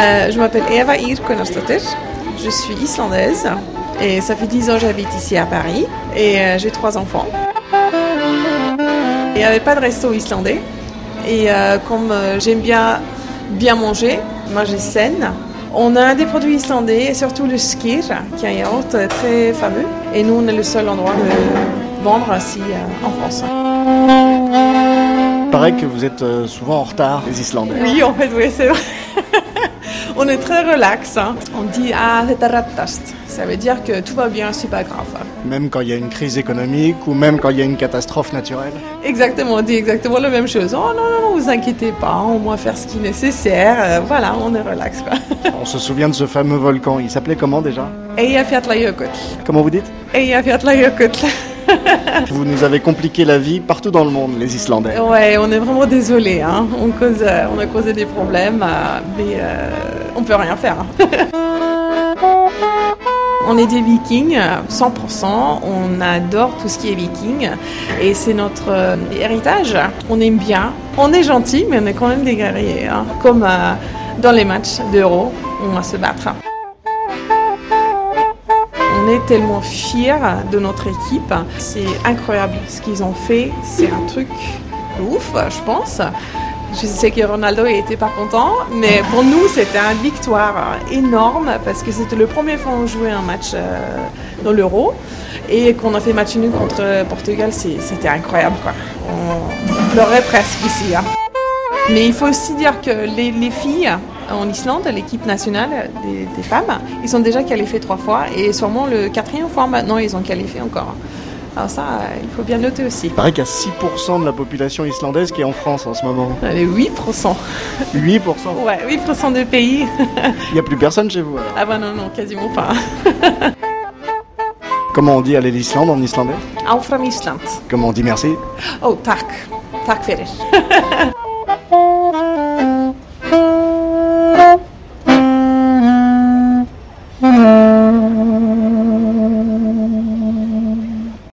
Euh, je m'appelle Eva Ir. Je suis islandaise et ça fait 10 ans que j'habite ici à Paris et euh, j'ai trois enfants. Il n'y avait pas de resto islandais et euh, comme j'aime bien bien manger, manger saine, on a des produits islandais et surtout le skir qui est un yaourt très fameux et nous on est le seul endroit de vendre ici en France. Paraît que vous êtes souvent en retard, les Islandais. Oui, en fait, oui, c'est vrai. On est très relax. hein. On dit ah c'est. Ça veut dire que tout va bien, c'est pas grave. Même quand il y a une crise économique ou même quand il y a une catastrophe naturelle. Exactement, on dit exactement la même chose. Oh non, non, vous inquiétez pas, on va faire ce qui est nécessaire. Euh, voilà, on est relax quoi. On se souvient de ce fameux volcan. Il s'appelait comment déjà? Eyjafjallajökull. Comment vous dites? Eyjafjallajökull. Vous nous avez compliqué la vie partout dans le monde, les Islandais. Ouais, on est vraiment désolé. Hein. On, cause, euh, on a causé des problèmes, euh, mais euh, on peut rien faire. hein. On est des vikings, euh, 100%. On adore tout ce qui est viking. Et c'est notre euh, héritage. On aime bien. On est gentil, mais on est quand même des guerriers. hein. Comme euh, dans les matchs d'Euro, on va se battre. On est tellement fiers de notre équipe. C'est incroyable ce qu'ils ont fait. C'est un truc ouf, je pense. Je sais que Ronaldo était pas content, mais pour nous, c'était une victoire énorme parce que c'était le premier fois qu'on jouait un match euh, dans l'Euro et qu'on a fait match nul contre Portugal. c'est- C'était incroyable, quoi. On pleurait presque ici. hein. Mais il faut aussi dire que les, les filles en Islande, l'équipe nationale des, des femmes, ils sont déjà qualifiés trois fois et sûrement le quatrième fois maintenant ils ont qualifié encore. Alors ça, il faut bien noter aussi. Il paraît qu'il y a 6% de la population islandaise qui est en France en ce moment. Les 8%. 8% Ouais, 8% des pays. Il n'y a plus personne chez vous alors. Ah bah non, non, quasiment pas. Comment on dit aller l'Islande en islandais? Áfram Ísland. Comment on dit merci? Oh, tack. Tack fyrir.